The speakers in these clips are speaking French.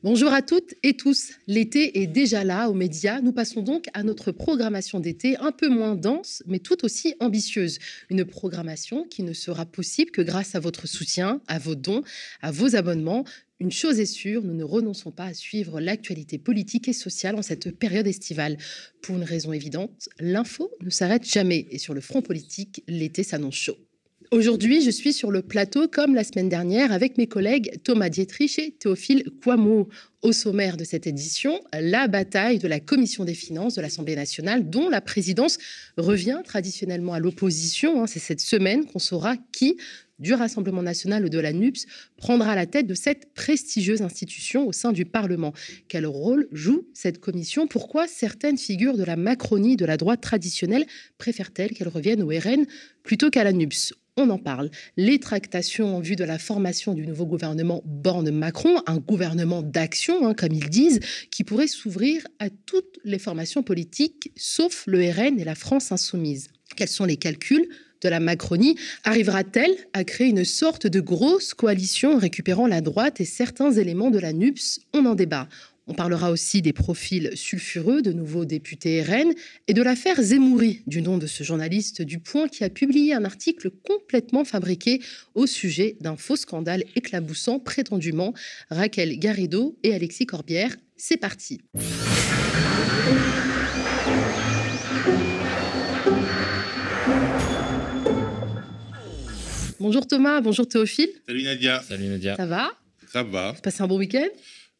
Bonjour à toutes et tous. L'été est déjà là aux médias. Nous passons donc à notre programmation d'été un peu moins dense, mais tout aussi ambitieuse. Une programmation qui ne sera possible que grâce à votre soutien, à vos dons, à vos abonnements. Une chose est sûre, nous ne renonçons pas à suivre l'actualité politique et sociale en cette période estivale. Pour une raison évidente, l'info ne s'arrête jamais et sur le front politique, l'été s'annonce chaud. Aujourd'hui, je suis sur le plateau comme la semaine dernière avec mes collègues Thomas Dietrich et Théophile Quamo. Au sommaire de cette édition, la bataille de la Commission des finances de l'Assemblée nationale, dont la présidence revient traditionnellement à l'opposition. Hein. C'est cette semaine qu'on saura qui du Rassemblement national ou de la NUPS prendra la tête de cette prestigieuse institution au sein du Parlement. Quel rôle joue cette commission? Pourquoi certaines figures de la Macronie, de la droite traditionnelle, préfèrent-elles qu'elles reviennent au RN plutôt qu'à la NUPS on en parle. Les tractations en vue de la formation du nouveau gouvernement Borne-Macron, un gouvernement d'action, hein, comme ils disent, qui pourrait s'ouvrir à toutes les formations politiques, sauf le RN et la France insoumise. Quels sont les calculs de la Macronie? Arrivera-t-elle à créer une sorte de grosse coalition récupérant la droite et certains éléments de la NUPS On en débat. On parlera aussi des profils sulfureux de nouveaux députés RN et de l'affaire Zemouri, du nom de ce journaliste du Point qui a publié un article complètement fabriqué au sujet d'un faux scandale éclaboussant prétendument Raquel Garrido et Alexis Corbière. C'est parti. Bonjour Thomas, bonjour Théophile. Salut Nadia. Salut Nadia. Ça va? Ça va. Vous passez un bon week-end?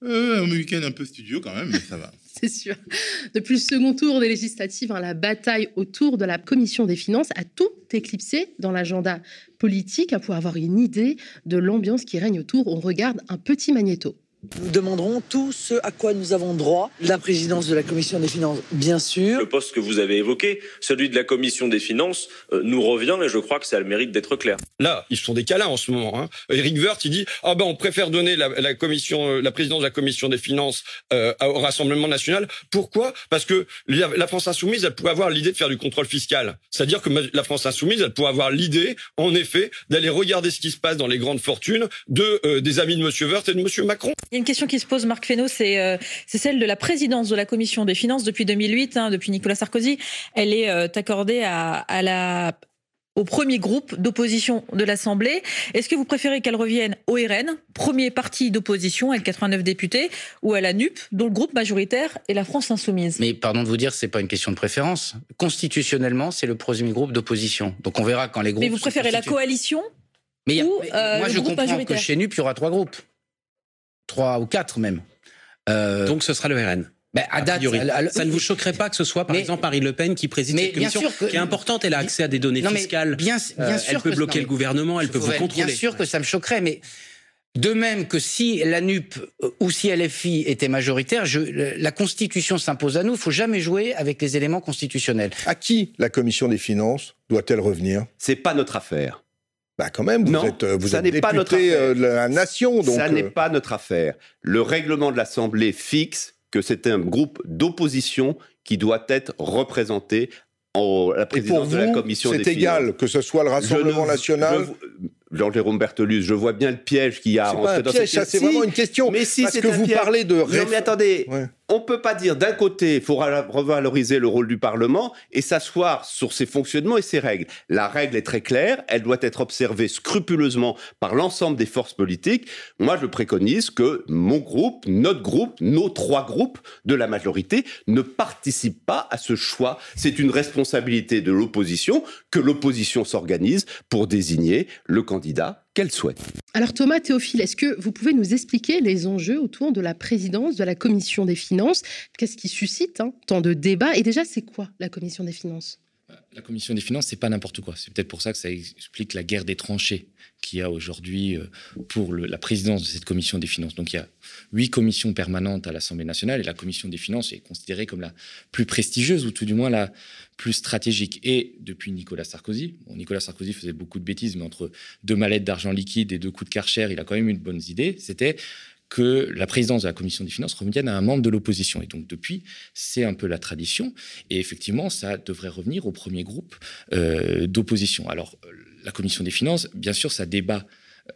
Euh, Un week-end un peu studio quand même, mais ça va. C'est sûr. Depuis le second tour des législatives, hein, la bataille autour de la commission des finances a tout éclipsé dans l'agenda politique. Pour avoir une idée de l'ambiance qui règne autour, on regarde un petit magnéto. Nous demanderons tout ce à quoi nous avons droit. La présidence de la Commission des finances, bien sûr. Le poste que vous avez évoqué, celui de la Commission des finances, euh, nous revient et je crois que ça a le mérite d'être clair. Là, ils sont des câlins en ce moment. Hein. Eric Woerth, il dit ah ben on préfère donner la, commission, euh, la présidence de la Commission des finances euh, au Rassemblement national. Pourquoi? Parce que la France insoumise, elle pourrait avoir l'idée de faire du contrôle fiscal. C'est-à-dire que la France insoumise, elle pourrait avoir l'idée, en effet, d'aller regarder ce qui se passe dans les grandes fortunes de des amis de Monsieur Woerth et de Monsieur Macron. Il y a une question qui se pose, Marc Fesneau, c'est celle de la présidence de la Commission des finances depuis 2008, hein, depuis Nicolas Sarkozy. Elle est euh, accordée à, à la au premier groupe d'opposition de l'Assemblée. Est-ce que vous préférez qu'elle revienne au RN, premier parti d'opposition avec 89 députés, ou à la NUP, dont le groupe majoritaire est la France insoumise? Mais pardon de vous dire, c'est pas une question de préférence. Constitutionnellement, c'est le premier groupe d'opposition. Donc on verra quand les groupes. Mais vous préférez la coalition mais, ou, euh, moi, le je groupe comprends majoritaire que chez NUP, il y aura trois groupes trois ou quatre même. Euh, Donc ce sera le RN. Ben, à date, ça ne vous choquerait pas que ce soit, par exemple, Marie Le Pen qui préside cette commission, qui est importante. Elle a accès à des données fiscales. Bien, bien euh, sûr elle peut bloquer le gouvernement, elle peut vous contrôler. Bien sûr que ça me choquerait, mais de même que si la NUP euh, ou si LFI était majoritaire, je, la Constitution s'impose à nous. Il faut jamais jouer avec les éléments constitutionnels. À qui la Commission des finances doit-elle revenir? C'est pas notre affaire. Bah quand même, vous êtes, vous ça êtes député pas notre de la nation. Donc ça n'est pas notre affaire. Le règlement de l'Assemblée fixe que c'est un groupe d'opposition qui doit être représenté en la présidence de la commission. C'est égal que ce soit le Rassemblement national. Jean-Jérôme Bertolus, je vois bien le piège qu'il y a à rentrer dans piège, cette... C'est vraiment une question. Mais si parce que vous piège... parlez de. Non, mais attendez, ouais. On peut pas dire d'un côté, il faut revaloriser le rôle du Parlement et s'asseoir sur ses fonctionnements et ses règles. La règle est très claire, elle doit être observée scrupuleusement par l'ensemble des forces politiques. Moi, je préconise que mon groupe, notre groupe, nos trois groupes de la majorité ne participent pas à ce choix. C'est une responsabilité de l'opposition que l'opposition s'organise pour désigner le candidat qu'elle souhaite. Alors Thomas Théophile, est-ce que vous pouvez nous expliquer les enjeux autour de la présidence de la Commission des finances? Qu'est-ce qui suscite hein, tant de débats? Et déjà, c'est quoi la Commission des finances? La commission des finances, c'est pas n'importe quoi. C'est peut-être pour ça que ça explique la guerre des tranchées qu'il y a aujourd'hui euh, pour la présidence de cette commission des finances. Donc il y a huit commissions permanentes à l'Assemblée nationale et la commission des finances est considérée comme la plus prestigieuse ou tout du moins la plus stratégique. Et depuis Nicolas Sarkozy, Nicolas Sarkozy faisait beaucoup de bêtises, mais entre deux mallettes d'argent liquide et deux coups de karcher, il a quand même une bonne idée. C'était que la présidence de la commission des finances revienne à un membre de l'opposition. Et donc depuis, c'est un peu la tradition. Et effectivement, ça devrait revenir au premier groupe euh, d'opposition. Alors, la commission des finances, bien sûr, ça débat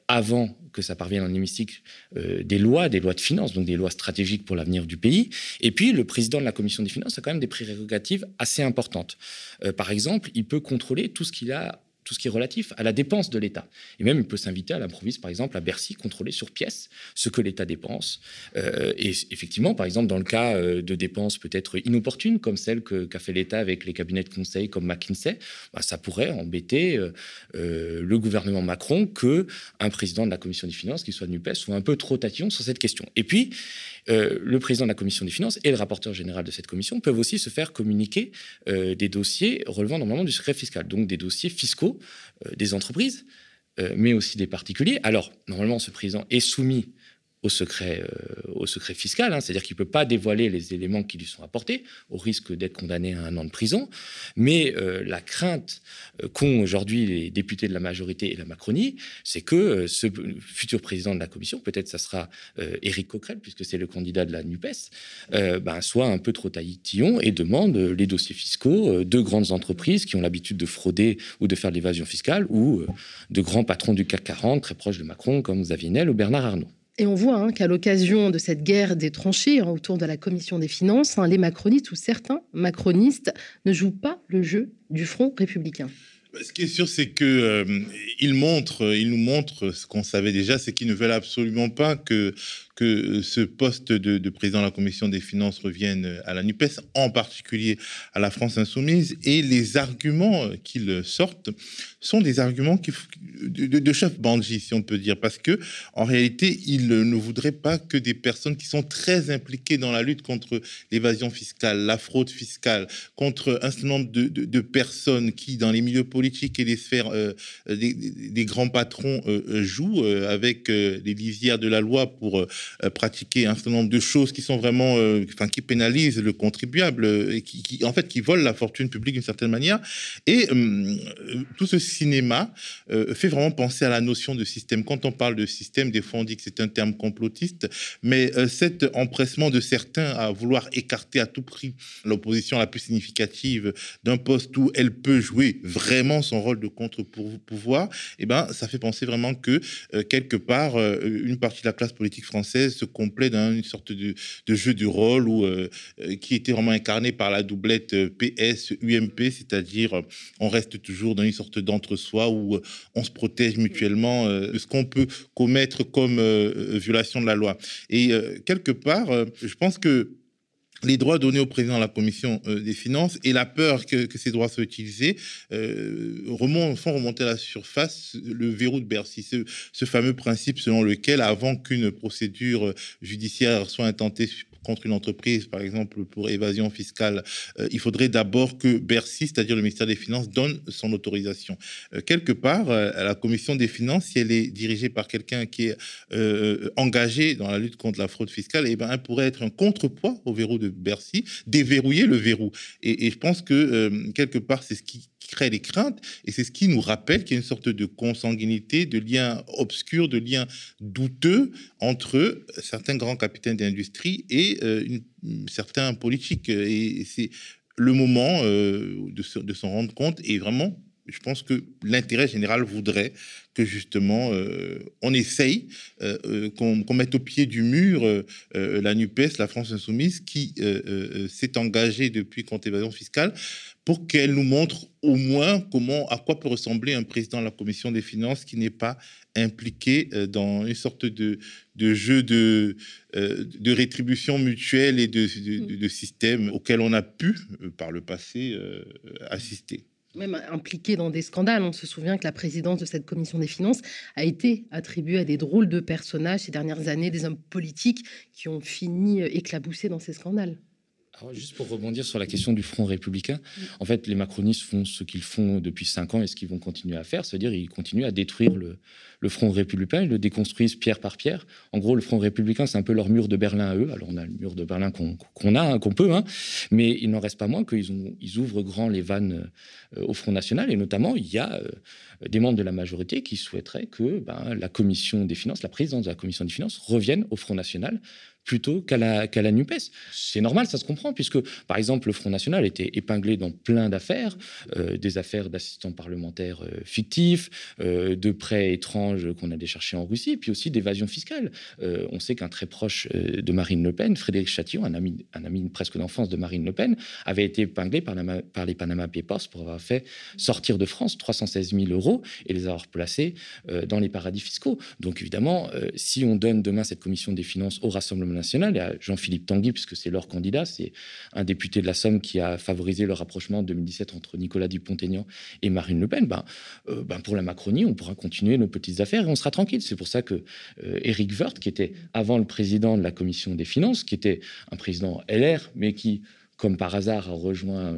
avant que ça parvienne en hémicycle, des lois, des lois de finances, donc des lois stratégiques pour l'avenir du pays. Et puis, le président de la commission des finances a quand même des prérogatives assez importantes. par exemple, il peut contrôler tout ce qu'il a tout ce qui est relatif à la dépense de l'État. Et même, il peut s'inviter à l'improviste, par exemple, à Bercy, contrôler sur pièce ce que l'État dépense. Euh, et effectivement, par exemple, dans le cas euh, de dépenses peut-être inopportunes, comme celle qu'a fait l'État avec les cabinets de conseil comme McKinsey, bah, ça pourrait embêter euh, le gouvernement Macron que un président de la Commission des finances, qui soit de NUPES, soit un peu trop tatillon sur cette question. Et puis, euh, le président de la commission des finances et le rapporteur général de cette commission peuvent aussi se faire communiquer euh, des dossiers relevant normalement du secret fiscal, donc des dossiers fiscaux euh, des entreprises, mais aussi des particuliers. Alors, normalement, ce président est soumis au secret, euh, au secret fiscal, hein. c'est-à-dire qu'il ne peut pas dévoiler les éléments qui lui sont apportés, au risque d'être condamné à un an de prison. Mais euh, la crainte euh, qu'ont aujourd'hui les députés de la majorité et la Macronie, c'est que ce futur président de la commission, peut-être ça sera Éric Coquerel, puisque c'est le candidat de la NUPES, ben, soit un peu trop taillitillon et demande les dossiers fiscaux de grandes entreprises qui ont l'habitude de frauder ou de faire de l'évasion fiscale, ou de grands patrons du CAC 40 très proches de Macron, comme Xavier Niel ou Bernard Arnault. Et on voit hein, qu'à l'occasion de cette guerre des tranchées hein, autour de la commission des finances, hein, les macronistes ou certains macronistes ne jouent pas le jeu du front républicain. Ce qui est sûr, c'est que euh, nous montre ce qu'on savait déjà, c'est qu'ils ne veulent absolument pas que que ce poste de, président de la commission des finances revienne à la NUPES, en particulier à la France insoumise, et les arguments qu'ils sortent sont des arguments de, chef bandit, si on peut dire, parce que en réalité, ils ne voudraient pas que des personnes qui sont très impliquées dans la lutte contre l'évasion fiscale, la fraude fiscale, contre un certain nombre de, personnes qui, dans les milieux politiques et les sphères euh, des, grands patrons, euh, jouent euh, avec les lisières de la loi pour euh, pratiquer un certain nombre de choses qui sont vraiment, euh, enfin, qui pénalisent le contribuable euh, et qui, en fait, qui volent la fortune publique d'une certaine manière. Et tout ce cinéma fait vraiment penser à la notion de système. Quand on parle de système, des fois on dit que c'est un terme complotiste, mais cet empressement de certains à vouloir écarter à tout prix l'opposition la plus significative d'un poste où elle peut jouer vraiment son rôle de contre-pouvoir, eh ben, ça fait penser vraiment que quelque part, une partie de la classe politique française se complaît dans une sorte de, jeu du rôle où, euh, euh, qui était vraiment incarné par la doublette euh, PS-UMP, c'est-à-dire on reste toujours dans une sorte d'entre-soi où on se protège mutuellement de ce qu'on peut commettre comme violation de la loi. Et quelque part, je pense que les droits donnés au président de la commission des finances et la peur que, ces droits soient utilisés remontent, font remonter à la surface le verrou de Bercy, ce, ce fameux principe selon lequel avant qu'une procédure judiciaire soit intentée contre une entreprise, par exemple pour évasion fiscale, euh, il faudrait d'abord que Bercy, c'est-à-dire le ministère des Finances, donne son autorisation. Euh, quelque part, euh, la commission des finances, si elle est dirigée par quelqu'un qui est engagé dans la lutte contre la fraude fiscale, eh ben, elle pourrait être un contrepoids au verrou de Bercy, déverrouiller le verrou. Et, et je pense que quelque part, c'est ce qui crée les craintes, et c'est ce qui nous rappelle qu'il y a une sorte de consanguinité, de lien obscur, de lien douteux entre certains grands capitaines d'industrie et euh, certains politiques. Et c'est le moment euh, de, s'en rendre compte, et vraiment, je pense que l'intérêt général voudrait que justement euh, on essaye, qu'on mette au pied du mur la NUPES, la France insoumise, qui s'est engagée depuis contre l'évasion fiscale, pour qu'elle nous montre au moins comment, à quoi peut ressembler un président de la commission des finances qui n'est pas impliqué euh, dans une sorte de, de jeu de, euh, de rétribution mutuelle et de, de, système auquel on a pu, euh, par le passé, assister même impliqué dans des scandales. On se souvient que la présidence de cette commission des finances a été attribuée à des drôles de personnages ces dernières années, des hommes politiques qui ont fini éclaboussés dans ces scandales juste pour rebondir sur la question du Front républicain, en fait, les macronistes font ce qu'ils font depuis cinq ans et ce qu'ils vont continuer à faire, c'est-à-dire ils continuent à détruire le, Front républicain, ils le déconstruisent pierre par pierre. En gros, le Front républicain, c'est un peu leur mur de Berlin à eux. Alors, on a le mur de Berlin qu'on a, hein, qu'on peut, hein. mais il n'en reste pas moins qu'ils ils ouvrent grand les vannes euh, au Front national, et notamment, il y a euh, des membres de la majorité qui souhaiteraient que ben, la commission des finances, la présidence de la commission des finances revienne au Front national plutôt qu'à la, qu'à la NUPES. C'est normal, ça se comprend, puisque, par exemple, le Front National était épinglé dans plein d'affaires, euh, des affaires d'assistants parlementaires euh, fictifs, euh, de prêts étranges qu'on allait chercher en Russie, puis aussi d'évasion fiscale. on sait qu'un très proche de Marine Le Pen, Frédéric Chatillon, un ami, un ami presque d'enfance de Marine Le Pen, avait été épinglé par, la, par les Panama Papers pour avoir fait sortir de France 316 000 euros et les avoir placés dans les paradis fiscaux. Donc évidemment, si on donne demain cette commission des finances au Rassemblement à Jean-Philippe Tanguy, puisque c'est leur candidat, c'est un député de la Somme qui a favorisé le rapprochement en 2017 entre Nicolas Dupont-Aignan et Marine Le Pen. Ben, euh, ben pour la Macronie, on pourra continuer nos petites affaires et on sera tranquille. C'est pour ça que euh, Éric qui était avant le président de la commission des finances, qui était un président LR, mais qui comme par hasard, a rejoint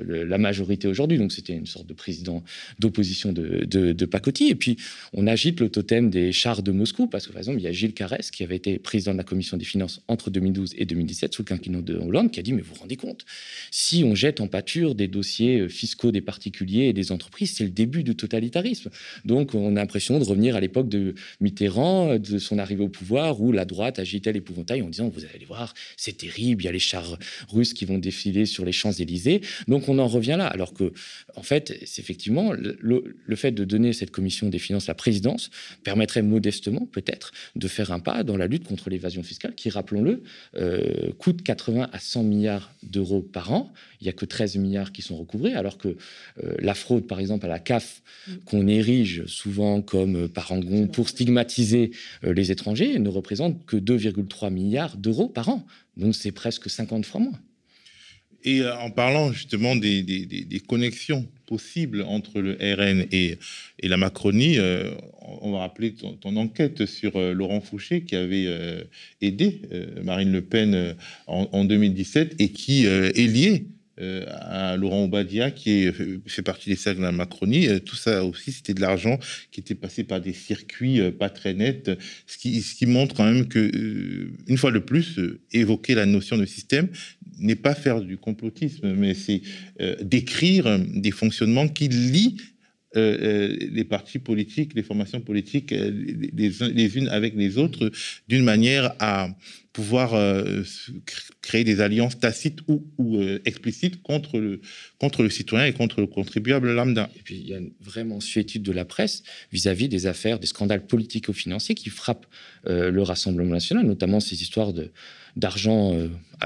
euh, la majorité aujourd'hui. Donc, c'était une sorte de président d'opposition de, de, pacotille. Et puis, on agite le totem des chars de Moscou, parce que, par exemple, il y a Gilles Carès, qui avait été président de la commission des finances entre 2012 et 2017, sous le quinquennat de Hollande, qui a dit Mais vous vous rendez compte, si on jette en pâture des dossiers euh, fiscaux des particuliers et des entreprises, c'est le début du totalitarisme. Donc, on a l'impression de revenir à l'époque de Mitterrand, de son arrivée au pouvoir, où la droite agitait l'épouvantail en disant Vous allez voir, c'est terrible, il y a les chars russes qui qui vont défiler sur les Champs-Élysées. Donc on en revient là. Alors que, en fait, c'est effectivement, le, fait de donner cette commission des finances la présidence permettrait modestement, peut-être, de faire un pas dans la lutte contre l'évasion fiscale, qui, rappelons-le, euh, coûte 80 à 100 milliards d'euros par an. Il n'y a que 13 milliards qui sont recouvrés, alors que euh, la fraude, par exemple, à la CAF, qu'on érige souvent comme parangon pour stigmatiser euh, les étrangers, ne représente que 2,3 milliards d'euros par an. Donc c'est presque 50 fois moins. Et euh, en parlant justement des, connexions possibles entre le RN et, la Macronie, euh, on va rappeler ton, enquête sur euh, Laurent Fouché qui avait aidé Marine Le Pen en, en, 2017 et qui est lié à Laurent Obadia, qui fait partie des cercles de la Macronie. Tout ça aussi, c'était de l'argent qui était passé par des circuits pas très nets, ce qui, ce qui montre quand même que, une fois de plus, évoquer la notion de système n'est pas faire du complotisme, mais c'est décrire des fonctionnements qui lient les partis politiques, les formations politiques, les, les, unes avec les autres, d'une manière à pouvoir euh, créer des alliances tacites ou, euh, explicites contre le, contre le citoyen et contre le contribuable lambda. Et puis il y a une vraie mensuétude de la presse vis-à-vis des affaires, des scandales politico-financiers qui frappent euh, le Rassemblement national, notamment ces histoires d'argent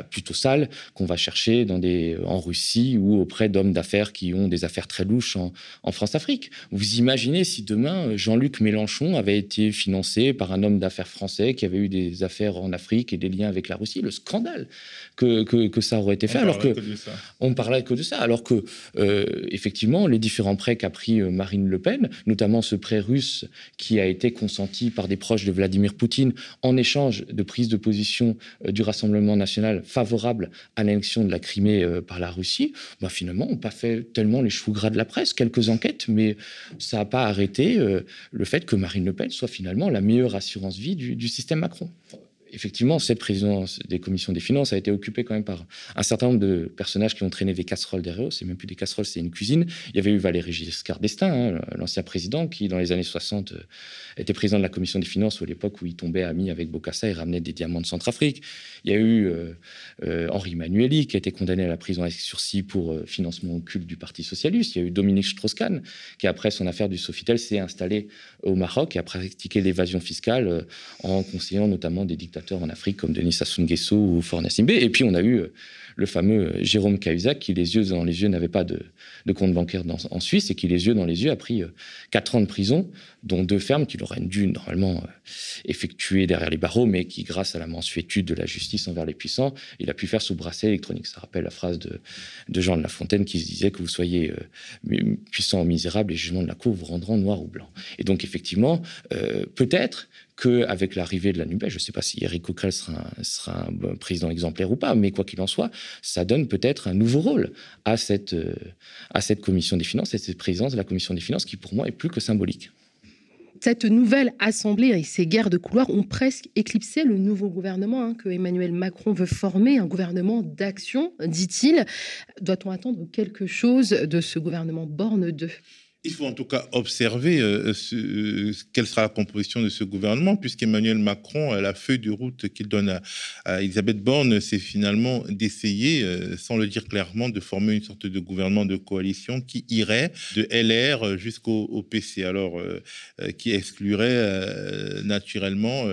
plutôt sale qu'on va chercher dans des, en Russie ou auprès d'hommes d'affaires qui ont des affaires très louches en, en France-Afrique. Vous imaginez si demain Jean-Luc Mélenchon avait été financé par un homme d'affaires français qui avait eu des affaires en Afrique des liens avec la Russie, le scandale que, que, ça aurait été fait. On alors que, on parlait que de ça, alors que euh, effectivement les différents prêts qu'a pris euh, Marine Le Pen, notamment ce prêt russe qui a été consenti par des proches de Vladimir Poutine en échange de prise de position euh, du Rassemblement national favorable à l'annexion de la Crimée par la Russie, bah, finalement, on pas fait tellement les cheveux gras de la presse, quelques enquêtes, mais ça n'a pas arrêté le fait que Marine Le Pen soit finalement la meilleure assurance vie du, du système Macron effectivement, cette présidence des commissions des finances a été occupée quand même par un certain nombre de personnages qui ont traîné des casseroles derrière eux. C'est même plus des casseroles, c'est une cuisine. Il y avait eu Valéry Giscard d'Estaing, hein, l'ancien président, qui dans les années 60 euh, était président de la commission des finances à l'époque où il tombait ami avec Bokassa et ramenait des diamants de Centrafrique. Il y a eu euh, euh, Henri Manueli qui a été condamné à la prison avec sursis pour financement occulte du Parti socialiste. Il y a eu Dominique Strauss-Kahn qui après son affaire du Sofitel s'est installé au Maroc et a pratiqué l'évasion fiscale en conseillant notamment des dictateurs en Afrique comme Denis Sassou Nguesso ou Faure Simbe. Et puis on a eu euh, le fameux euh, Jérôme Cahuzac qui les yeux dans les yeux n'avait pas de, compte bancaire en Suisse et qui les yeux dans les yeux a pris 4 euh, ans de prison, dont deux fermes qu'il aurait dû normalement effectuer derrière les barreaux, mais qui grâce à la mensuétude de la justice envers les puissants, il a pu faire sous bracelet électronique. Ça rappelle la phrase de, Jean de La Fontaine qui disait que vous soyez puissant ou misérable, les jugements de la cour vous rendront noir ou blanc. Et donc effectivement, peut-être qu'avec l'arrivée de la NUPES, je ne sais pas si Eric Coquerel sera, un président exemplaire ou pas, mais quoi qu'il en soit, ça donne peut-être un nouveau rôle à cette, euh, à cette commission des finances et cette présidence de la commission des finances qui, pour moi, est plus que symbolique. Cette nouvelle assemblée et ces guerres de couloirs ont presque éclipsé le nouveau gouvernement hein, que Emmanuel Macron veut former, un gouvernement d'action, dit-il. Doit-on attendre quelque chose de ce gouvernement Borne 2 Il faut en tout cas observer euh, ce, quelle sera la composition de ce gouvernement, puisqu'Emmanuel Macron, la feuille de route qu'il donne à, Elisabeth Borne, c'est finalement d'essayer, euh, sans le dire clairement, de former une sorte de gouvernement de coalition qui irait de LR jusqu'au PC, alors euh, qui exclurait naturellement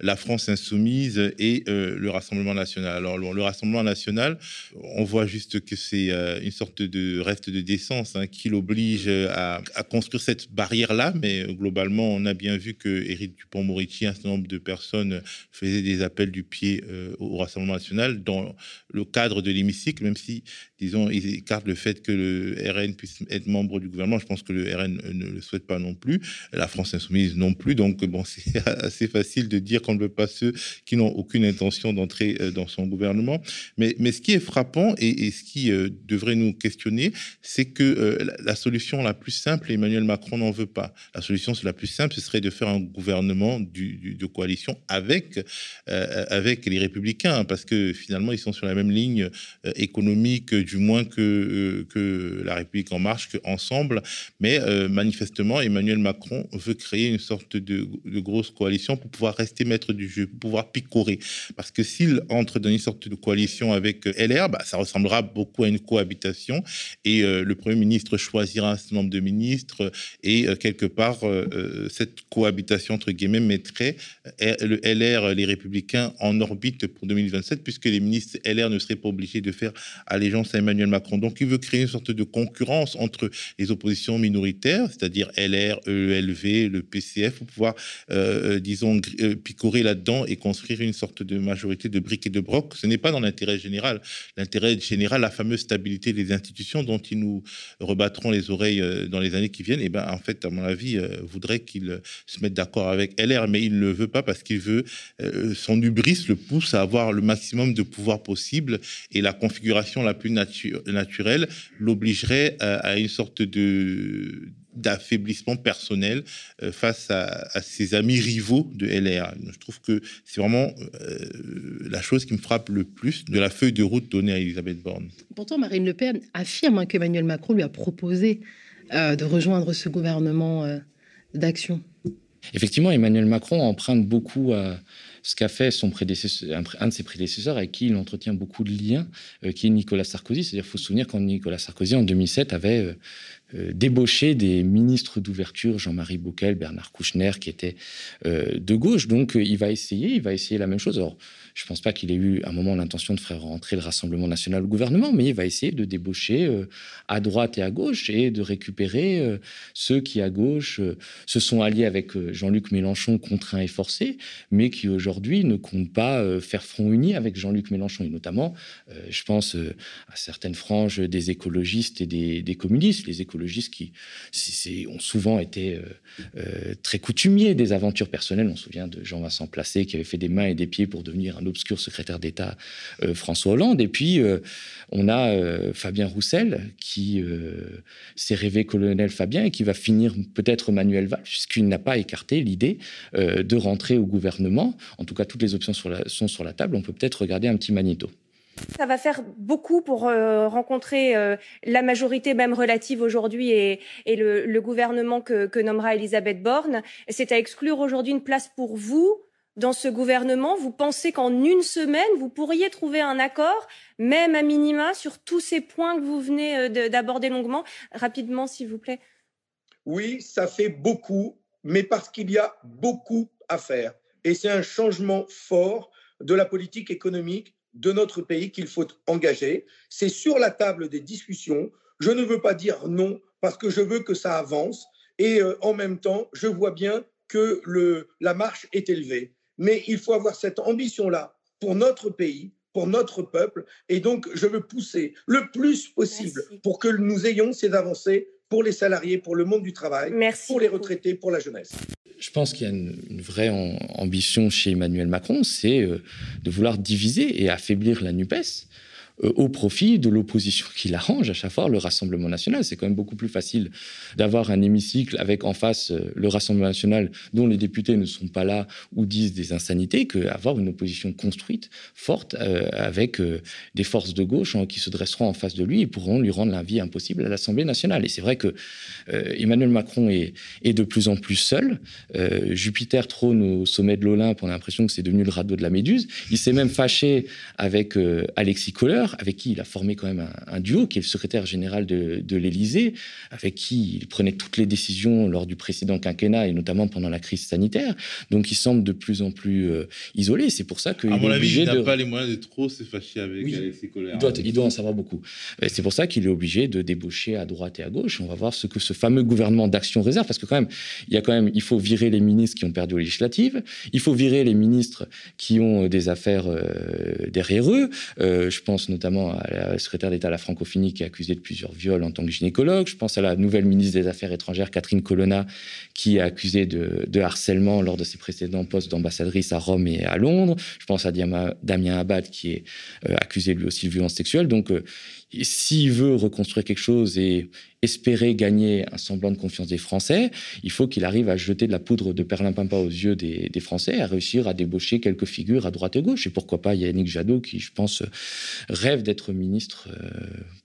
la France insoumise et le Rassemblement national. Alors le Rassemblement national, on voit juste que c'est une sorte de reste de décence hein, qui l'oblige à à, construire cette barrière-là, mais euh, globalement, on a bien vu que Éric Dupont-Moretti, un certain nombre de personnes faisaient des appels du pied euh, au Rassemblement national dans le cadre de l'hémicycle, même si, disons, ils écartent le fait que le RN puisse être membre du gouvernement. Je pense que le RN ne le souhaite pas non plus, la France insoumise non plus. Donc, bon, c'est assez facile de dire qu'on ne veut pas ceux qui n'ont aucune intention d'entrer euh, dans son gouvernement. Mais, ce qui est frappant et, ce qui devrait nous questionner, c'est que la solution la plus simple Emmanuel Macron n'en veut pas. La solution, la plus simple, ce serait de faire un gouvernement de coalition avec, euh, avec les Républicains, parce que finalement, ils sont sur la même ligne euh, économique, du moins que, euh, que la République en marche, qu'ensemble. Mais manifestement, Emmanuel Macron veut créer une sorte de, grosse coalition pour pouvoir rester maître du jeu, pour pouvoir picorer. Parce que s'il entre dans une sorte de coalition avec LR, bah, ça ressemblera beaucoup à une cohabitation et le Premier ministre choisira un certain nombre de ministres et euh, quelque part euh, euh, cette cohabitation entre guillemets mettrait le LR, les Républicains en orbite pour 2027 puisque les ministres LR ne seraient pas obligés de faire allégeance Emmanuel Macron. Donc il veut créer une sorte de concurrence entre les oppositions minoritaires, c'est-à-dire LR, ELV, le PCF, pour pouvoir, disons, picorer là-dedans et construire une sorte de majorité de briques et de brocs. Ce n'est pas dans l'intérêt général. L'intérêt général, la fameuse stabilité des institutions dont ils nous rebattront les oreilles dans les années qui viennent, et eh ben en fait, à mon avis, euh, voudrait qu'il se mette d'accord avec LR, mais il ne le veut pas parce qu'il veut euh, son hubris le pousse à avoir le maximum de pouvoir possible et la configuration la plus naturelle l'obligerait à une sorte de d'affaiblissement personnel euh, face à, ses amis rivaux de LR. Je trouve que c'est vraiment euh, la chose qui me frappe le plus de la feuille de route donnée à Elisabeth Borne. Pourtant, Marine Le Pen affirme hein, qu'Emmanuel Macron lui a proposé euh, de rejoindre ce gouvernement d'action. Effectivement, Emmanuel Macron emprunte beaucoup à ce qu'a fait son prédécesseur, un de ses prédécesseurs avec qui il entretient beaucoup de liens, qui est Nicolas Sarkozy. C'est-à-dire, il faut se souvenir quand Nicolas Sarkozy, en 2007, avait euh, débaucher des ministres d'ouverture, Jean-Marie Bouquel, Bernard Kouchner, qui étaient euh, de gauche. Donc, euh, il va essayer, il va essayer la même chose. Je ne pense pas qu'il ait eu à un moment l'intention de faire rentrer le Rassemblement national au gouvernement, mais il va essayer de débaucher à droite et à gauche et de récupérer ceux qui, à gauche, se sont alliés avec Jean-Luc Mélenchon contraints et forcés, mais qui aujourd'hui ne comptent pas faire front uni avec Jean-Luc Mélenchon. Et notamment, je pense à certaines franges des écologistes et des, communistes. Les écologistes qui ont souvent été euh, euh, très coutumiers des aventures personnelles. On se souvient de Jean-Vincent Placé qui avait fait des mains et des pieds pour devenir un obscur secrétaire d'État euh, François Hollande. Et puis, on a Fabien Roussel qui s'est rêvé colonel Fabien et qui va finir peut-être Manuel Valls, puisqu'il n'a pas écarté l'idée de rentrer au gouvernement. En tout cas, toutes les options sont sur la table. On peut peut-être regarder un petit magnéto. Ça va faire beaucoup pour euh, rencontrer euh, la majorité même relative aujourd'hui et, le, gouvernement que, nommera Elisabeth Borne. C'est à exclure aujourd'hui une place pour vous dans ce gouvernement. Vous pensez qu'en une semaine, vous pourriez trouver un accord, même à minima, sur tous ces points que vous venez euh, d'aborder longuement? Rapidement, s'il vous plaît. Oui, ça fait beaucoup, mais parce qu'il y a beaucoup à faire. Et c'est un changement fort de la politique économique de notre pays qu'il faut engager. C'est sur la table des discussions. Je ne veux pas dire non parce que je veux que ça avance. Et euh, en même temps, je vois bien que la marche est élevée. Mais il faut avoir cette ambition-là pour notre pays, pour notre peuple. Et donc, je veux pousser le plus possible pour que nous ayons ces avancées pour les salariés, pour le monde du travail, pour les retraités, pour la jeunesse. Je pense qu'il y a une, vraie ambition chez Emmanuel Macron, c'est euh, de vouloir diviser et affaiblir la NUPES. euh, au profit de l'opposition qui l'arrange à chaque fois, le Rassemblement national. C'est quand même beaucoup plus facile d'avoir un hémicycle avec en face euh, le Rassemblement national dont les députés ne sont pas là ou disent des insanités qu'avoir une opposition construite, forte, euh, avec des forces de gauche qui se dresseront en face de lui et pourront lui rendre la vie impossible à l'Assemblée nationale. Et c'est vrai que Emmanuel Macron est, est, de plus en plus seul. Jupiter trône au sommet de l'Olympe, on a l'impression que c'est devenu le radeau de la Méduse. Il s'est même fâché avec Alexis Kohler avec qui il a formé quand même un, duo, qui est le secrétaire général de, de l'Élysée, avec qui il prenait toutes les décisions lors du précédent quinquennat et notamment pendant la crise sanitaire. Donc il semble de plus en plus euh, isolé. C'est pour ça qu'il est obligé il n'a pas les moyens de trop se fâcher avec Colère. Il doit, il doit en savoir beaucoup. C'est pour ça qu'il est obligé de débaucher à droite et à gauche. On va voir ce que ce fameux gouvernement d'action réserve, parce que quand même, il y a quand même, il faut virer les ministres qui ont perdu aux législatives, il faut virer les ministres qui ont des affaires euh, derrière eux. Euh, je pense notamment à la secrétaire d'État à la francophonie qui est accusée de plusieurs viols en tant que gynécologue. Je pense à la nouvelle ministre des Affaires étrangères, Catherine Colonna, qui est accusée de, harcèlement lors de ses précédents postes d'ambassadrice à Rome et à Londres. Je pense à Damien Abad, qui est euh, accusé lui aussi de violence sexuelle. Donc, euh, s'il veut reconstruire quelque chose et espérer gagner un semblant de confiance des Français, il faut qu'il arrive à jeter de la poudre de perlimpinpin aux yeux des, Français, à réussir à débaucher quelques figures à droite et gauche. Et pourquoi pas Yannick Jadot, qui, je pense, rêve d'être ministre, euh,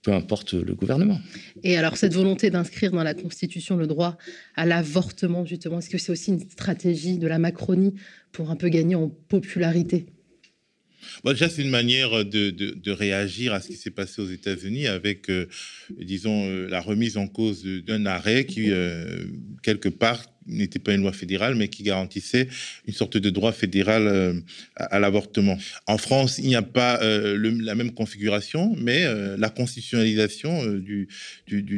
peu importe le gouvernement. Et alors, cette volonté d'inscrire dans la Constitution le droit à l'avortement, justement, est-ce que c'est aussi une stratégie de la Macronie pour un peu gagner en popularité? Déjà, c'est une manière de, de, réagir à ce qui s'est passé aux États-Unis avec, euh, disons, euh, la remise en cause d'un arrêt qui, euh, quelque part, n'était pas une loi fédérale, mais qui garantissait une sorte de droit fédéral euh, à, l'avortement. En France, il n'y a pas euh, la même configuration, mais euh, la constitutionnalisation du,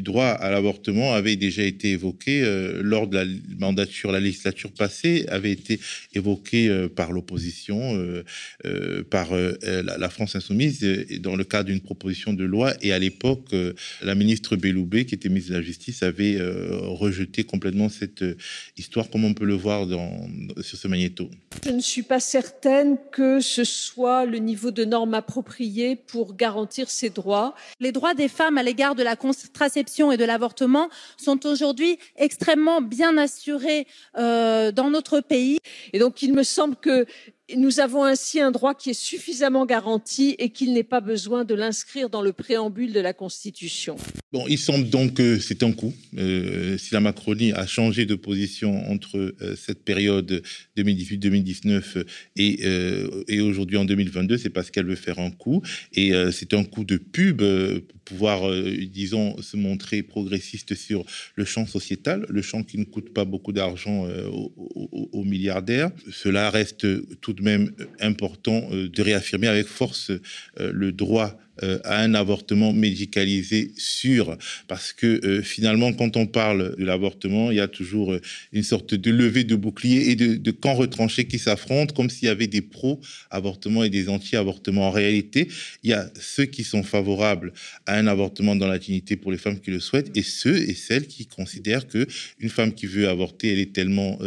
droit à l'avortement avait déjà été évoquée lors de la mandature, la législature passée, avait été évoquée par l'opposition, par la, France insoumise, dans le cadre d'une proposition de loi. Et à l'époque, la ministre Belloubet, qui était ministre de la Justice, avait rejeté complètement cette histoire comme on peut le voir dans, sur ce magnéto Je ne suis pas certaine que ce soit le niveau de normes approprié pour garantir ces droits. Les droits des femmes à l'égard de la contraception et de l'avortement sont aujourd'hui extrêmement bien assurés euh, dans notre pays. Et donc il me semble que nous avons ainsi un droit qui est suffisamment garanti et qu'il n'est pas besoin de l'inscrire dans le préambule de la Constitution. Bon, il semble donc que c'est un coup. Euh, si la Macronie a changé de position entre euh, cette période 2018-2019 et, euh, et aujourd'hui en 2022, c'est parce qu'elle veut faire un coup. Et c'est un coup de pub pour pouvoir, disons, se montrer progressiste sur le champ sociétal, le champ qui ne coûte pas beaucoup d'argent aux, aux milliardaires. Cela reste tout de même important de réaffirmer avec force le droit euh, à un avortement médicalisé sûr. Parce que euh, finalement, quand on parle de l'avortement, il y a toujours euh, une sorte de levée de bouclier et de, de camps retranchés qui s'affrontent, comme s'il y avait des pro-avortement et des anti-avortements. En réalité, il y a ceux qui sont favorables à un avortement dans la dignité pour les femmes qui le souhaitent et ceux et celles qui considèrent que une femme qui veut avorter, elle est tellement,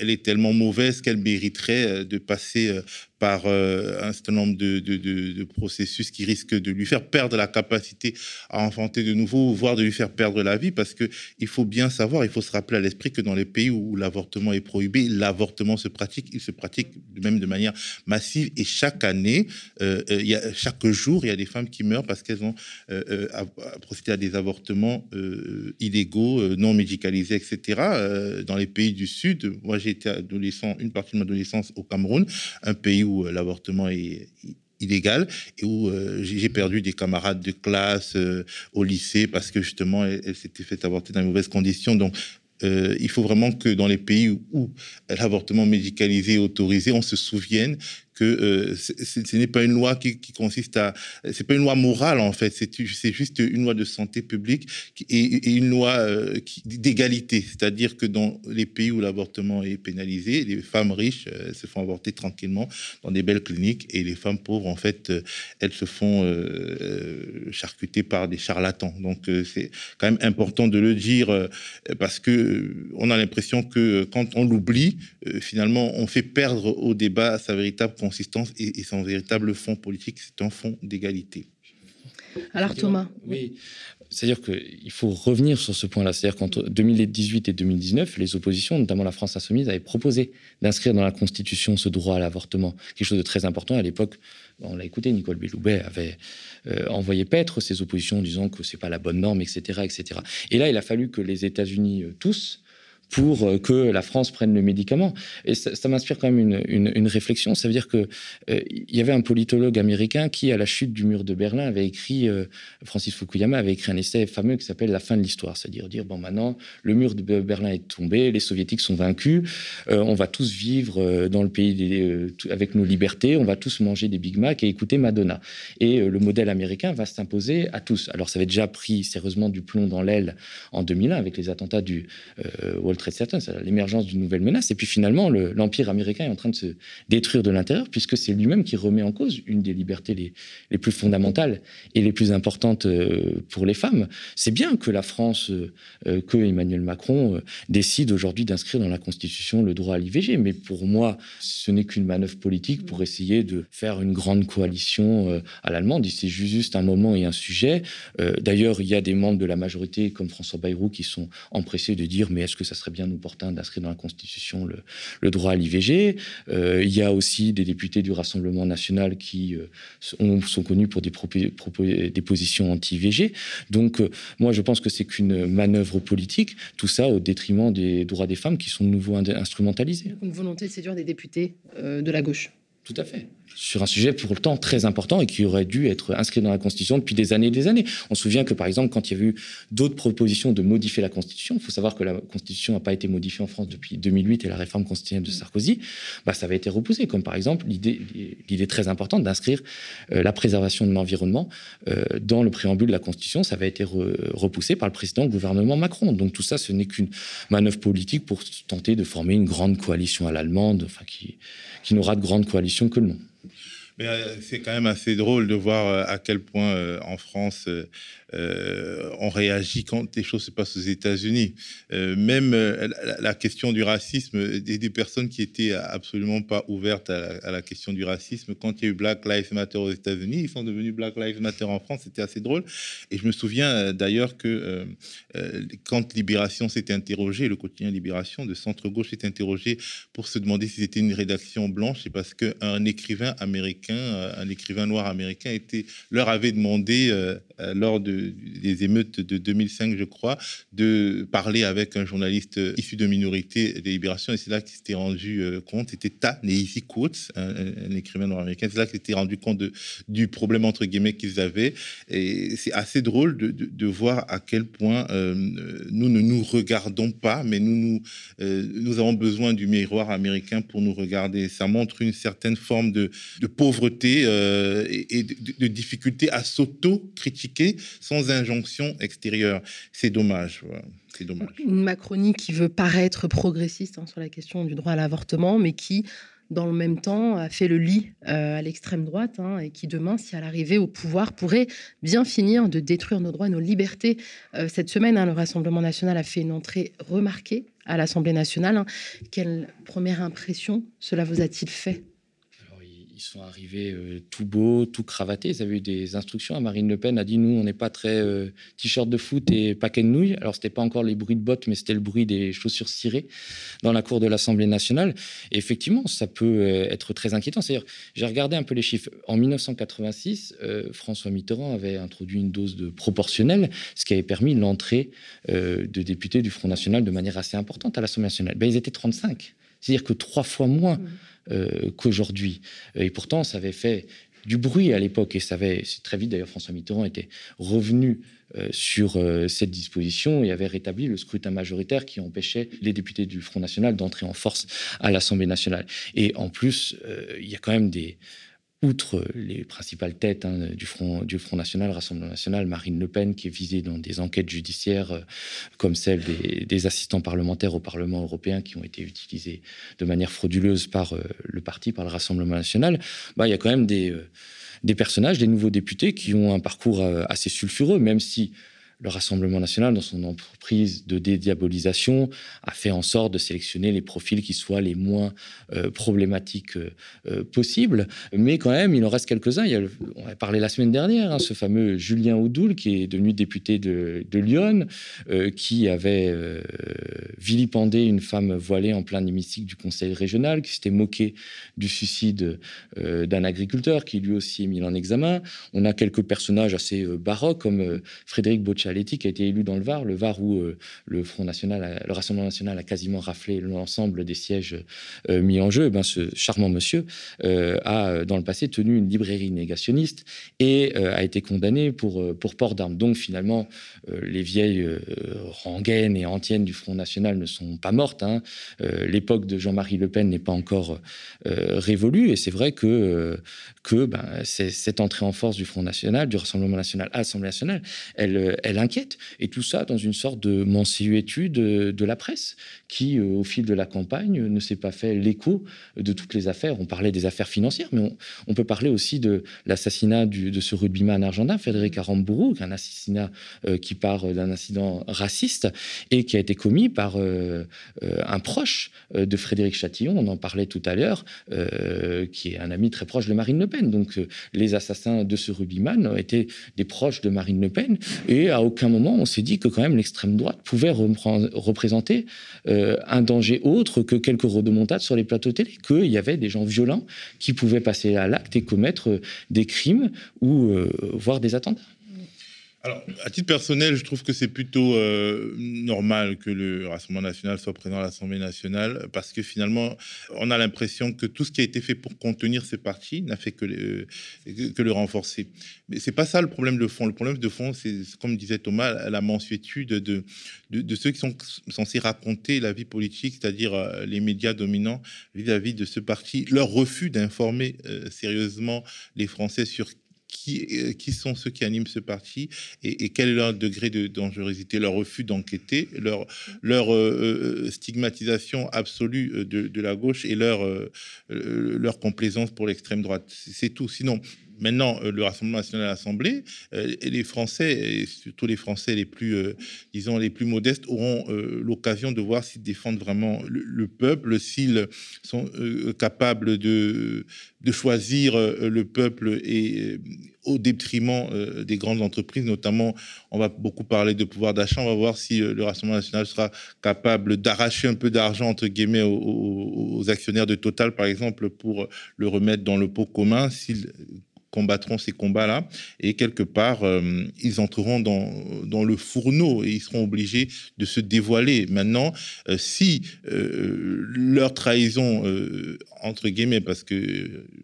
elle est tellement mauvaise qu'elle mériterait de passer par euh, un certain nombre de, processus qui risquent de lui faire perdre la capacité à enfanter de nouveau, voire de lui faire perdre la vie, parce que il faut bien savoir, il faut se rappeler à l'esprit que dans les pays où l'avortement est prohibé, l'avortement se pratique, il se pratique même de manière massive, et chaque année, euh, euh, chaque jour, il y a des femmes qui meurent parce qu'elles ont procédé à des avortements illégaux, non médicalisés, etc. dans les pays du Sud, moi j'ai été adolescent, une partie de mon adolescence au Cameroun, un pays où euh, l'avortement est illégal et où euh, j'ai perdu des camarades de classe euh, au lycée parce que justement elle, s'était fait avorter dans de mauvaises conditions. Donc il faut vraiment que dans les pays où l'avortement médicalisé est autorisé, on se souvienne que euh, ce n'est pas une loi qui, consiste à, c'est pas une loi morale en fait, c'est juste une loi de santé publique et, une loi euh, d'égalité, c'est-à-dire que dans les pays où l'avortement est pénalisé, les femmes riches euh, se font avorter tranquillement dans des belles cliniques et les femmes pauvres en fait, elles se font charcuter par des charlatans. Donc c'est quand même important de le dire parce que on a l'impression que quand on l'oublie, finalement, on fait perdre au débat sa véritable consistance et, son véritable fond politique, c'est un fond d'égalité. Alors Thomas Oui, c'est-à-dire qu'il faut revenir sur ce point-là. C'est-à-dire qu'entre 2018 et 2019, les oppositions, notamment la France insoumise, avaient proposé d'inscrire dans la Constitution ce droit à l'avortement, quelque chose de très important. À l'époque, on l'a écouté, Nicole Belloubet avait euh, envoyé paître ses oppositions en disant que c'est pas la bonne norme, etc., etc. Et là, il a fallu que les États-Unis euh, tous pour euh, que la France prenne le médicament. Et ça, m'inspire quand même une, réflexion. Ça veut dire que euh, il y avait un politologue américain qui, à la chute du mur de Berlin, avait écrit, euh, Francis Fukuyama avait écrit un essai fameux qui s'appelle La fin de l'histoire. C'est-à-dire dire, bon, maintenant, le mur de Berlin est tombé, les soviétiques sont vaincus, on va tous vivre dans le pays avec nos libertés, on va tous manger des Big Mac et écouter Madonna. Et le modèle américain va s'imposer à tous. Alors, ça avait déjà pris sérieusement du plomb dans l'aile en 2001 avec les attentats du World Trade Center, l'émergence d'une nouvelle menace. Et puis finalement, l'Empire américain est en train de se détruire de l'intérieur, puisque c'est lui-même qui remet en cause une des libertés les, les, plus fondamentales et les plus importantes euh, pour les femmes. C'est bien que la France, euh, euh, que Emmanuel Macron décide aujourd'hui d'inscrire dans la Constitution le droit à l'IVG. Mais pour moi, ce n'est qu'une manœuvre politique pour essayer de faire une grande coalition à l'allemande. C'est juste un moment et un sujet. D'ailleurs, il y a des membres de la majorité, comme François Bayrou, qui sont empressés de dire mais est-ce que ça serait bien opportun d'inscrire dans la Constitution le, droit à l'IVG. Euh, il y a aussi des députés du Rassemblement national qui euh, sont connus pour des, des positions anti-IVG. Donc, euh, moi, je pense que c'est qu'une manœuvre politique, tout ça au détriment des droits des femmes qui sont de nouveau instrumentalisés. Une volonté de séduire des députés de la gauche. Tout à fait sur un sujet pourtant très important et qui aurait dû être inscrit dans la Constitution depuis des années et des années. On se souvient que, par exemple, quand il y a eu d'autres propositions de modifier la Constitution, il faut savoir que la Constitution n'a pas été modifiée en France depuis 2008 et la réforme constitutionnelle de Sarkozy, bah, ça avait été repoussé, comme par exemple l'idée très importante d'inscrire euh, la préservation de l'environnement euh, dans le préambule de la Constitution. Ça avait été repoussé par le précédent gouvernement Macron. Donc tout ça, ce n'est qu'une manœuvre politique pour tenter de former une grande coalition à l'allemande, enfin, qui, qui n'aura de grande coalition que le nom. Mais euh, c'est quand même assez drôle de voir euh, à quel point euh, en France euh, on réagit quand les choses se passent aux États-Unis. Euh, même euh, la, question du racisme, des, personnes qui étaient absolument pas ouvertes à la, question du racisme, quand il y a eu Black Lives Matter aux États-Unis, ils sont devenus Black Lives Matter en France. C'était assez drôle. Et je me souviens d'ailleurs que quand Libération s'était interrogé, le quotidien Libération de centre-gauche s'est interrogé pour se demander si c'était une rédaction blanche, c'est parce qu'un écrivain américain, un écrivain noir américain, était, leur avait demandé lors de des émeutes de 2005, je crois, de parler avec un journaliste issu de minorité des Libérations. Et c'est là qu'il s'était rendu euh, compte, c'était Ta Nehisi Coates, un, écrivain nord-américain, c'est là qu'il s'était rendu compte du problème, entre guillemets, qu'ils avaient. Et c'est assez drôle de, voir à quel point euh, nous ne nous regardons pas, mais nous, nous, euh, avons besoin du miroir américain pour nous regarder. Ça montre une certaine forme de, pauvreté et, de, difficulté à s'auto-critiquer injonction extérieure. C'est dommage. C'est dommage. Une Macronie qui veut paraître progressiste hein, sur la question du droit à l'avortement, mais qui, dans le même temps, a fait le lit euh, à l'extrême droite hein, et qui, demain, si elle arrivait au pouvoir, pourrait bien finir de détruire nos droits nos libertés. Euh, cette semaine, hein, le Rassemblement national a fait une entrée remarquée à l'Assemblée nationale. Quelle première impression cela vous a-t-il fait? Ils sont arrivés euh, tout beaux, tout cravatés. Ils avaient eu des instructions. Marine Le Pen a dit nous, on n'est pas très euh, t-shirt de foot et paquet de nouilles. Alors c'était pas encore les bruits de bottes, mais c'était le bruit des chaussures cirées dans la cour de l'Assemblée nationale. Et effectivement, ça peut euh, être très inquiétant. C'est-à-dire, j'ai regardé un peu les chiffres. En 1986, François Mitterrand avait introduit une dose de proportionnelle, ce qui avait permis l'entrée de députés du Front National de manière assez importante à l'Assemblée nationale. Ben, ils étaient 35. C'est-à-dire que trois fois moins. Mmh. Euh, qu'aujourd'hui. Et pourtant, ça avait fait du bruit à l'époque et ça avait très vite d'ailleurs François Mitterrand était revenu euh, sur euh, cette disposition et avait rétabli le scrutin majoritaire qui empêchait les députés du Front National d'entrer en force à l'Assemblée nationale. Et en plus, il y a quand même des outre les principales têtes hein, du, Front, National, Rassemblement National, Marine Le Pen, qui est visée dans des enquêtes judiciaires euh, comme celle des, assistants parlementaires au Parlement européen qui ont été utilisés de manière frauduleuse par euh, le parti, par le Rassemblement National, bah, il y a quand même des, euh, des personnages, des nouveaux députés qui ont un parcours assez sulfureux, même si le Rassemblement national, dans son entreprise de dédiabolisation, a fait en sorte de sélectionner les profils qui soient les moins euh, problématiques euh, possibles. Mais quand même, il en reste quelques-uns. On a parlé la semaine dernière, hein, ce fameux Julien Oudoul, qui est devenu député de, Lyon, euh, qui avait vilipendé une femme voilée en plein hémicycle du conseil régional, qui s'était moqué du suicide d'un agriculteur, qui lui aussi est mis en examen. On a quelques personnages assez baroques, comme Frédéric Qui a été élu dans le Var, le Var où euh, le Front National, le Rassemblement National a quasiment raflé l'ensemble des sièges euh, mis en jeu. Eh ben, ce charmant monsieur euh, a, dans le passé, tenu une librairie négationniste et a été condamné pour, pour port d'armes. Donc, finalement, les vieilles rengaines et antiennes du Front National ne sont pas mortes. Hein. L'époque de Jean-Marie Le Pen n'est pas encore révolue et c'est vrai que, que ben, cette entrée en force du Front National, du Rassemblement National à l'Assemblée nationale, elle, elle inquiète. Et tout ça dans une sorte de mensuétude de la presse qui, euh, au fil de la campagne, ne s'est pas fait l'écho de toutes les affaires. On parlait des affaires financières, mais on, peut parler aussi de l'assassinat de ce rugbyman argentin, Frédéric Aramburu, un assassinat euh, qui part d'un incident raciste et qui a été commis par euh, un proche de Frédéric Chatillon, on en parlait tout à l'heure, qui est un ami très proche de Marine Le Pen. Donc les assassins de ce rugbyman été des proches de Marine Le Pen et à aucun moment on s'est dit que quand même l'extrême droite pouvait représenter euh, un danger autre que quelques rodomontades sur les plateaux télé, qu'il y avait des gens violents qui pouvaient passer à l'acte et commettre des crimes ou euh, voir des attentats. Alors, à titre personnel, je trouve que c'est plutôt euh, normal que le Rassemblement national soit présent à l'Assemblée nationale, parce que finalement, on a l'impression que tout ce qui a été fait pour contenir ces partis n'a fait que, le, que le renforcer. Mais c'est pas ça le problème de fond. Le problème de fond, c'est, comme disait Thomas, la mensuétude de, ceux qui sont censés raconter la vie politique, c'est-à-dire euh, les médias dominants vis-à-vis de ce parti, leur refus d'informer euh, sérieusement les Français sur euh, qui, sont ceux qui animent ce parti et, quel est leur degré de dangerosité, leur refus d'enquêter, leur, euh, euh, stigmatisation absolue de, la gauche et leur, leur complaisance pour l'extrême droite. C'est tout. Sinon, maintenant euh, le Rassemblement national à l'Assemblée, euh, les Français, et surtout les Français les plus, euh, disons, les plus modestes, auront l'occasion de voir s'ils défendent vraiment le, peuple, s'ils sont capables de, de choisir le peuple et au détriment des grandes entreprises, notamment, on va beaucoup parler de pouvoir d'achat. On va voir si le Rassemblement national sera capable d'arracher un peu d'argent, entre guillemets, aux, actionnaires de Total, par exemple, pour le remettre dans le pot commun. S'ils combattront ces combats-là. Et quelque part, euh, ils entreront dans, le fourneau et ils seront obligés de se dévoiler. Maintenant, euh, si euh, leur trahison, entre guillemets, parce que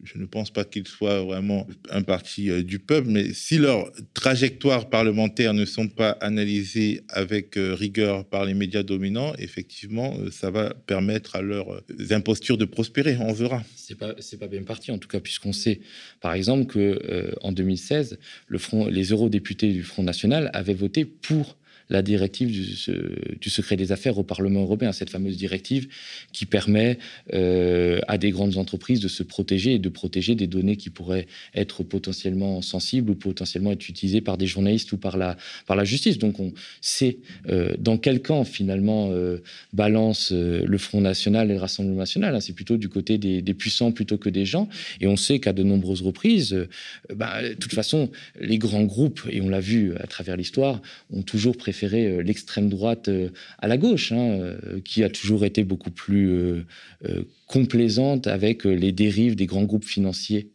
je ne pense pas qu'ils soient vraiment un parti du peuple, mais si leurs trajectoires parlementaires ne sont pas analysées avec rigueur par les médias dominants, effectivement, ça va permettre à leurs impostures de prospérer. On verra. C'est pas, c'est pas bien parti, en tout cas, puisqu'on sait, par exemple, que euh, en 2016, le front, les eurodéputés du Front National avaient voté pour la directive du, secret des affaires au Parlement européen, cette fameuse directive qui permet euh, à des grandes entreprises de se protéger et de protéger des données qui pourraient être potentiellement sensibles ou potentiellement être utilisées par des journalistes ou par la, par la justice. Donc on sait euh, dans quel camp finalement euh, balance le Front National et le Rassemblement National. Hein. C'est plutôt du côté des, puissants plutôt que des gens. Et on sait qu'à de nombreuses reprises, bah, de toute façon, les grands groupes, et on l'a vu à travers l'histoire, ont toujours préféré euh, l'extrême droite euh, à la gauche, hein, euh, qui a toujours été beaucoup plus complaisante avec les dérives des grands groupes financiers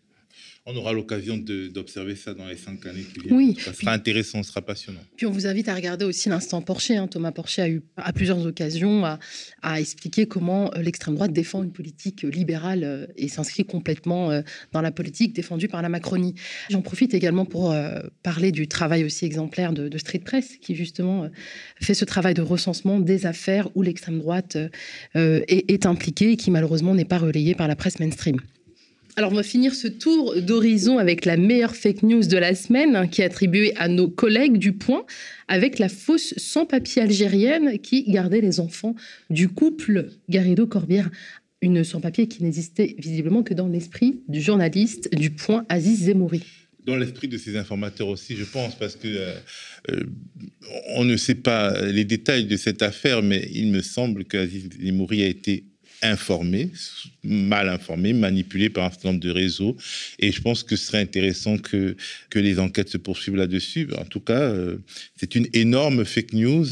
on aura l'occasion d'observer ça dans les cinq années qui viennent. Oui. Ça sera intéressant, ce sera passionnant. Puis on vous invite à regarder aussi l'instant Porcher. Hein. Thomas Porcher a eu à plusieurs occasions à, à expliquer comment euh, l'extrême droite défend une politique libérale euh, et s'inscrit complètement euh, dans la politique défendue par la Macronie. J'en profite également pour parler du travail aussi exemplaire de, Street Press, qui justement fait ce travail de recensement des affaires où l'extrême droite est, est impliquée et qui malheureusement n'est pas relayé par la presse mainstream. Alors, on va finir ce tour d'horizon avec la meilleure fake news de la semaine, hein, qui est attribuée à nos collègues du Point, avec la fausse sans-papier algérienne qui gardait les enfants du couple Garrido-Corbière. Une sans-papier qui n'existait visiblement que dans l'esprit du journaliste du Point, Aziz Zemouri. dans l'esprit de ces informateurs aussi, je pense, parce que on ne sait pas les détails de cette affaire, mais il me semble qu'Aziz Limouri a été informé, mal informé, manipulé par un certain nombre de réseaux. Et je pense que ce serait intéressant que, que les enquêtes se poursuivent là-dessus. En tout cas, euh, c'est une énorme fake news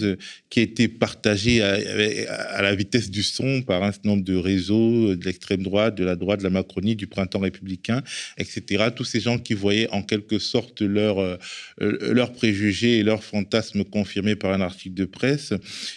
qui a été partagée à, la vitesse du son par un certain nombre de réseaux de l'extrême droite, de la droite, de la Macronie, du printemps républicain, etc. Tous ces gens qui voyaient en quelque sorte leurs euh, leurs préjugés et leurs fantasmes confirmés par un article de presse.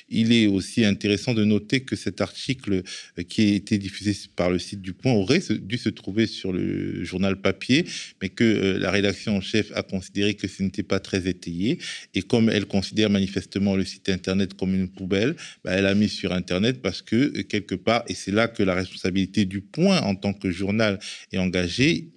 Il est aussi intéressant de noter que cet article qui a été diffusé par le site du Point aurait dû se trouver sur le journal papier, mais que euh, la rédaction en chef a considéré que ce n'était pas très étayé. Et comme elle considère manifestement le site Internet comme une poubelle, bah, elle a mis sur Internet parce que, euh, quelque part, et c'est là que la responsabilité du Point en tant que journal est engagée,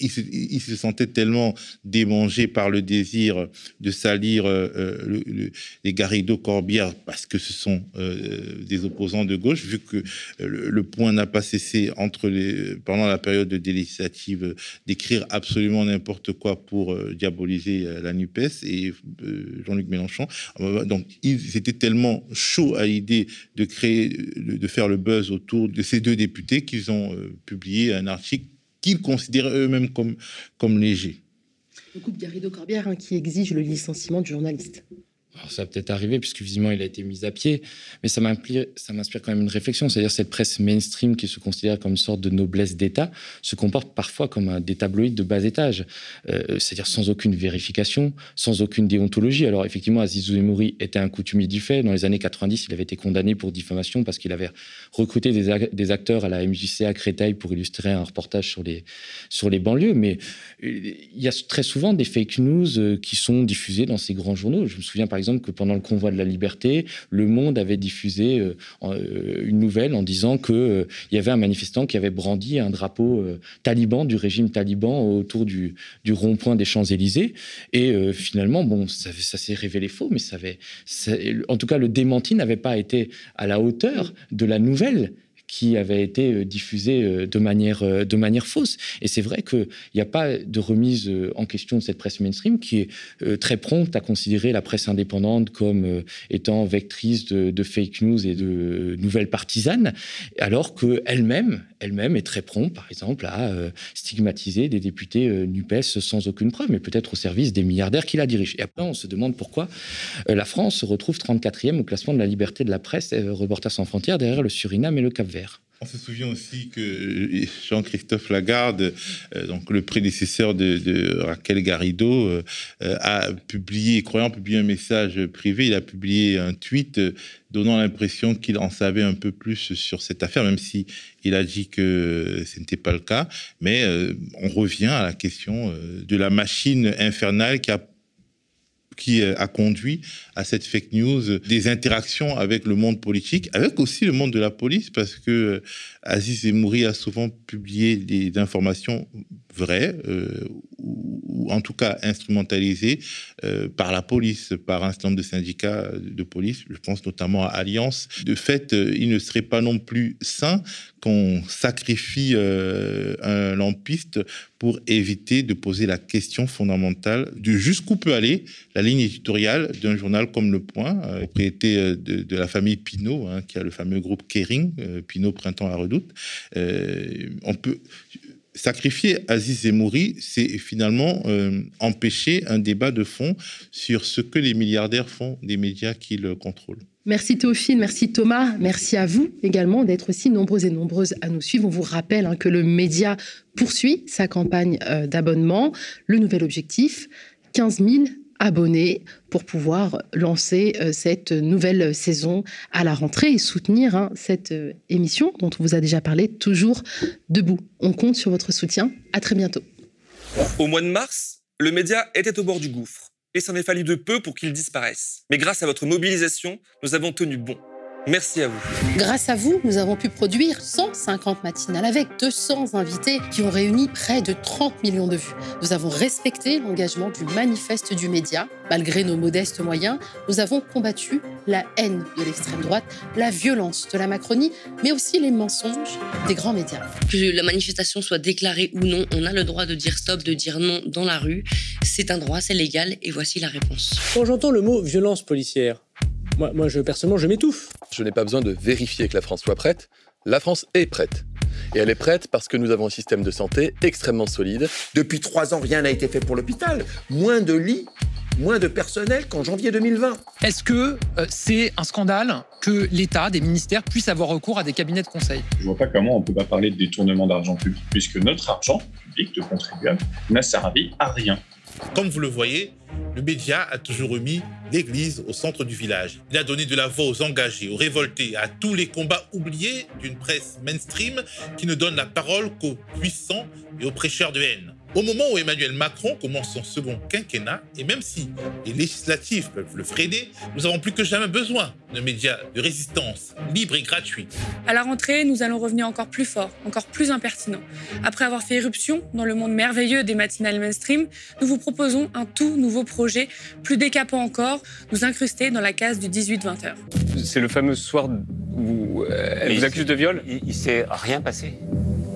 il se, sentait tellement démangé par le désir de salir euh, euh, les Garrido Corbière parce que ce sont euh, des opposants de gauche, vu que le, point n'a pas cessé entre les, pendant la période de législative d'écrire absolument n'importe quoi pour diaboliser la NUPES et Jean-Luc Mélenchon. Donc, ils étaient tellement chauds à l'idée de créer, de faire le buzz autour de ces deux députés qu'ils ont publié un article qu'ils considèrent eux-mêmes comme, comme légers. Le couple Garrido-Corbière hein, qui exige le licenciement du journaliste. Ça a peut-être arrivé puisque visiblement il a été mis à pied, mais ça m'inspire, quand même une réflexion. C'est-à-dire cette presse mainstream qui se considère comme une sorte de noblesse d'État se comporte parfois comme des tabloïds de bas étage, euh, c'est-à-dire sans aucune vérification, sans aucune déontologie. Alors effectivement, Aziz Emouri était un coutumier du fait. Dans les années 90, il avait été condamné pour diffamation parce qu'il avait recruté des, acteurs à la MJC à Créteil pour illustrer un reportage sur les, sur les banlieues. Mais euh, il y a très souvent des fake news euh, qui sont diffusées dans ces grands journaux. Je me souviens par exemple que pendant le convoi de la liberté, Le Monde avait diffusé euh, euh, une nouvelle en disant qu'il euh, y avait un manifestant qui avait brandi un drapeau taliban du régime taliban autour du, rond-point des Champs-Élysées. Et finalement, bon, ça, s'est révélé faux, mais ça avait, en tout cas, le démenti n'avait pas été à la hauteur de la nouvelle qui avait été euh, diffusé euh, de manière, euh, de manière fausse. Et c'est vrai qu'il n'y a pas de remise en question de cette presse mainstream qui est très prompte à considérer la presse indépendante comme étant vectrice de, fake news et de nouvelles partisanes, alors qu'elle-même elle-même est très prompte, par exemple, à stigmatiser des députés NUPES sans aucune preuve, mais peut-être au service des milliardaires qui la dirigent. Et après, on se demande pourquoi la France se retrouve 34e au classement de la liberté de la presse, Reporters sans frontières, derrière le Suriname et le Cap-Vert. On se souvient aussi que Jean-Christophe Lagarde, euh, donc le prédécesseur de, Raquel Garrido, euh, a publié, croyant publier un message privé, il a publié un tweet euh, donnant l'impression qu'il en savait un peu plus sur cette affaire, même si il a dit que ce n'était pas le cas. Mais on revient à la question de la machine infernale qui a qui euh, a conduit à cette fake news, des interactions avec le monde politique, avec aussi le monde de la police, parce que euh, Aziz Emouri a souvent publié des informations vraies, euh, ou, en tout cas instrumentalisées par la police, par un certain nombre de syndicats de police, je pense notamment à Alliance. De fait, il ne serait pas non plus sain qu'on sacrifie un lampiste pour éviter de poser la question fondamentale de jusqu'où peut aller la ligne éditoriale d'un journal comme Le Point, euh, propriété euh, de, la famille Pinault, hein, qui a le fameux groupe Kering, euh, Pinault Printemps à Redoute. on peut sacrifier Aziz Zemouri, c'est finalement empêcher un débat de fond sur ce que les milliardaires font des médias qu'ils contrôlent. Merci Théophile, merci Thomas, merci à vous également d'être aussi nombreuses et nombreuses à nous suivre. On vous rappelle hein, que le média poursuit sa campagne euh, d'abonnement. Le nouvel objectif, 15 000 abonnés pour pouvoir lancer euh, cette nouvelle saison à la rentrée et soutenir hein, cette euh, émission dont on vous a déjà parlé, toujours debout. On compte sur votre soutien. À très bientôt. Au mois de mars, le média était au bord du gouffre et s'en est fallu de peu pour qu'il disparaisse. Mais grâce à votre mobilisation, nous avons tenu bon. Merci à vous. Grâce à vous, nous avons pu produire 150 matinales avec 200 invités qui ont réuni près de 30 millions de vues. Nous avons respecté l'engagement du manifeste du média. Malgré nos modestes moyens, nous avons combattu la haine de l'extrême droite, la violence de la Macronie, mais aussi les mensonges des grands médias. Que la manifestation soit déclarée ou non, on a le droit de dire stop, de dire non dans la rue. C'est un droit, c'est légal, et voici la réponse. Quand j'entends le mot violence policière, moi, moi je, personnellement, je m'étouffe. Je n'ai pas besoin de vérifier que la France soit prête. La France est prête. Et elle est prête parce que nous avons un système de santé extrêmement solide. Depuis trois ans, rien n'a été fait pour l'hôpital. Moins de lits, moins de personnel qu'en janvier 2020. Est-ce que euh, c'est un scandale que l'État, des ministères, puissent avoir recours à des cabinets de conseil? Je vois pas comment on peut pas parler de détournement d'argent public, puisque notre argent public de contribuable n'a servi à rien. Comme vous le voyez, le média a toujours remis l'Église au centre du village. Il a donné de la voix aux engagés, aux révoltés, à tous les combats oubliés d'une presse mainstream qui ne donne la parole qu'aux puissants et aux prêcheurs de haine. Au moment où Emmanuel Macron commence son second quinquennat, et même si les législatives peuvent le freiner, nous avons plus que jamais besoin de médias de résistance libres et gratuits. À la rentrée, nous allons revenir encore plus fort, encore plus impertinent. Après avoir fait éruption dans le monde merveilleux des matinales mainstream, nous vous proposons un tout nouveau projet, plus décapant encore, nous incruster dans la case du 18-20 heures. C'est le fameux soir où euh, elle vous accuse de viol? Il, il s'est rien passé.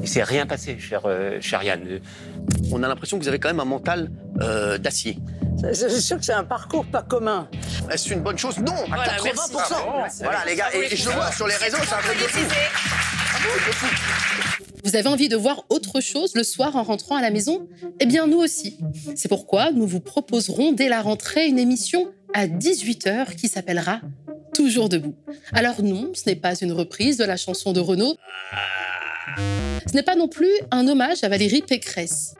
Il s'est rien passé, cher, euh, cher Yann. On a l'impression que vous avez quand même un mental euh, d'acier. C'est sûr que c'est un parcours pas commun. Est-ce une bonne chose? Non, à Voilà, 80%. merci. Ah, voilà, les gars, et, et je le vois sur les réseaux, c'est un truc de fou. Vous avez envie de voir autre chose le soir en rentrant à la maison? Eh bien, nous aussi. C'est pourquoi nous vous proposerons dès la rentrée une émission à 18h qui s'appellera Toujours debout. Alors non, ce n'est pas une reprise de la chanson de Renaud. Ce n'est pas non plus un hommage à Valérie Pécresse.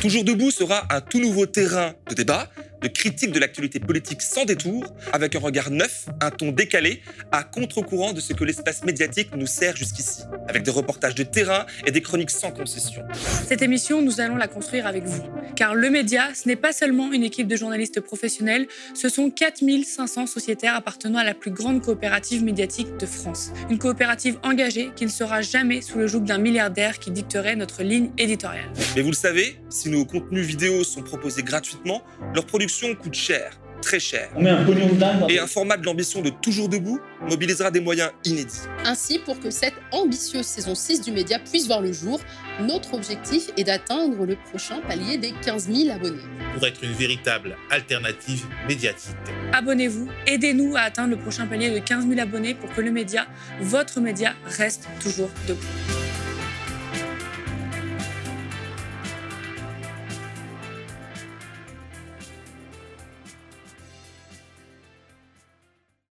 Toujours debout sera un tout nouveau terrain de débat, de critique de l'actualité politique sans détour, avec un regard neuf, un ton décalé, à contre-courant de ce que l'espace médiatique nous sert jusqu'ici, avec des reportages de terrain et des chroniques sans concession. Cette émission, nous allons la construire avec vous. Car le média, ce n'est pas seulement une équipe de journalistes professionnels, ce sont 4500 sociétaires appartenant à la plus grande coopérative médiatique de France. Une coopérative engagée qui ne sera jamais sous le joug d'un milliardaire qui dicterait notre ligne éditoriale. Mais vous le savez, si nos contenus vidéo sont proposés gratuitement, leur production coûte cher, très cher. On met un pognon de dingue dans- Et un format de l'ambition de Toujours Debout mobilisera des moyens inédits. Ainsi, pour que cette ambitieuse saison 6 du média puisse voir le jour, notre objectif est d'atteindre le prochain palier des 15 000 abonnés. pour être une véritable alternative médiatique. Abonnez-vous, aidez-nous à atteindre le prochain palier de 15 000 abonnés pour que le média, votre média, reste toujours debout.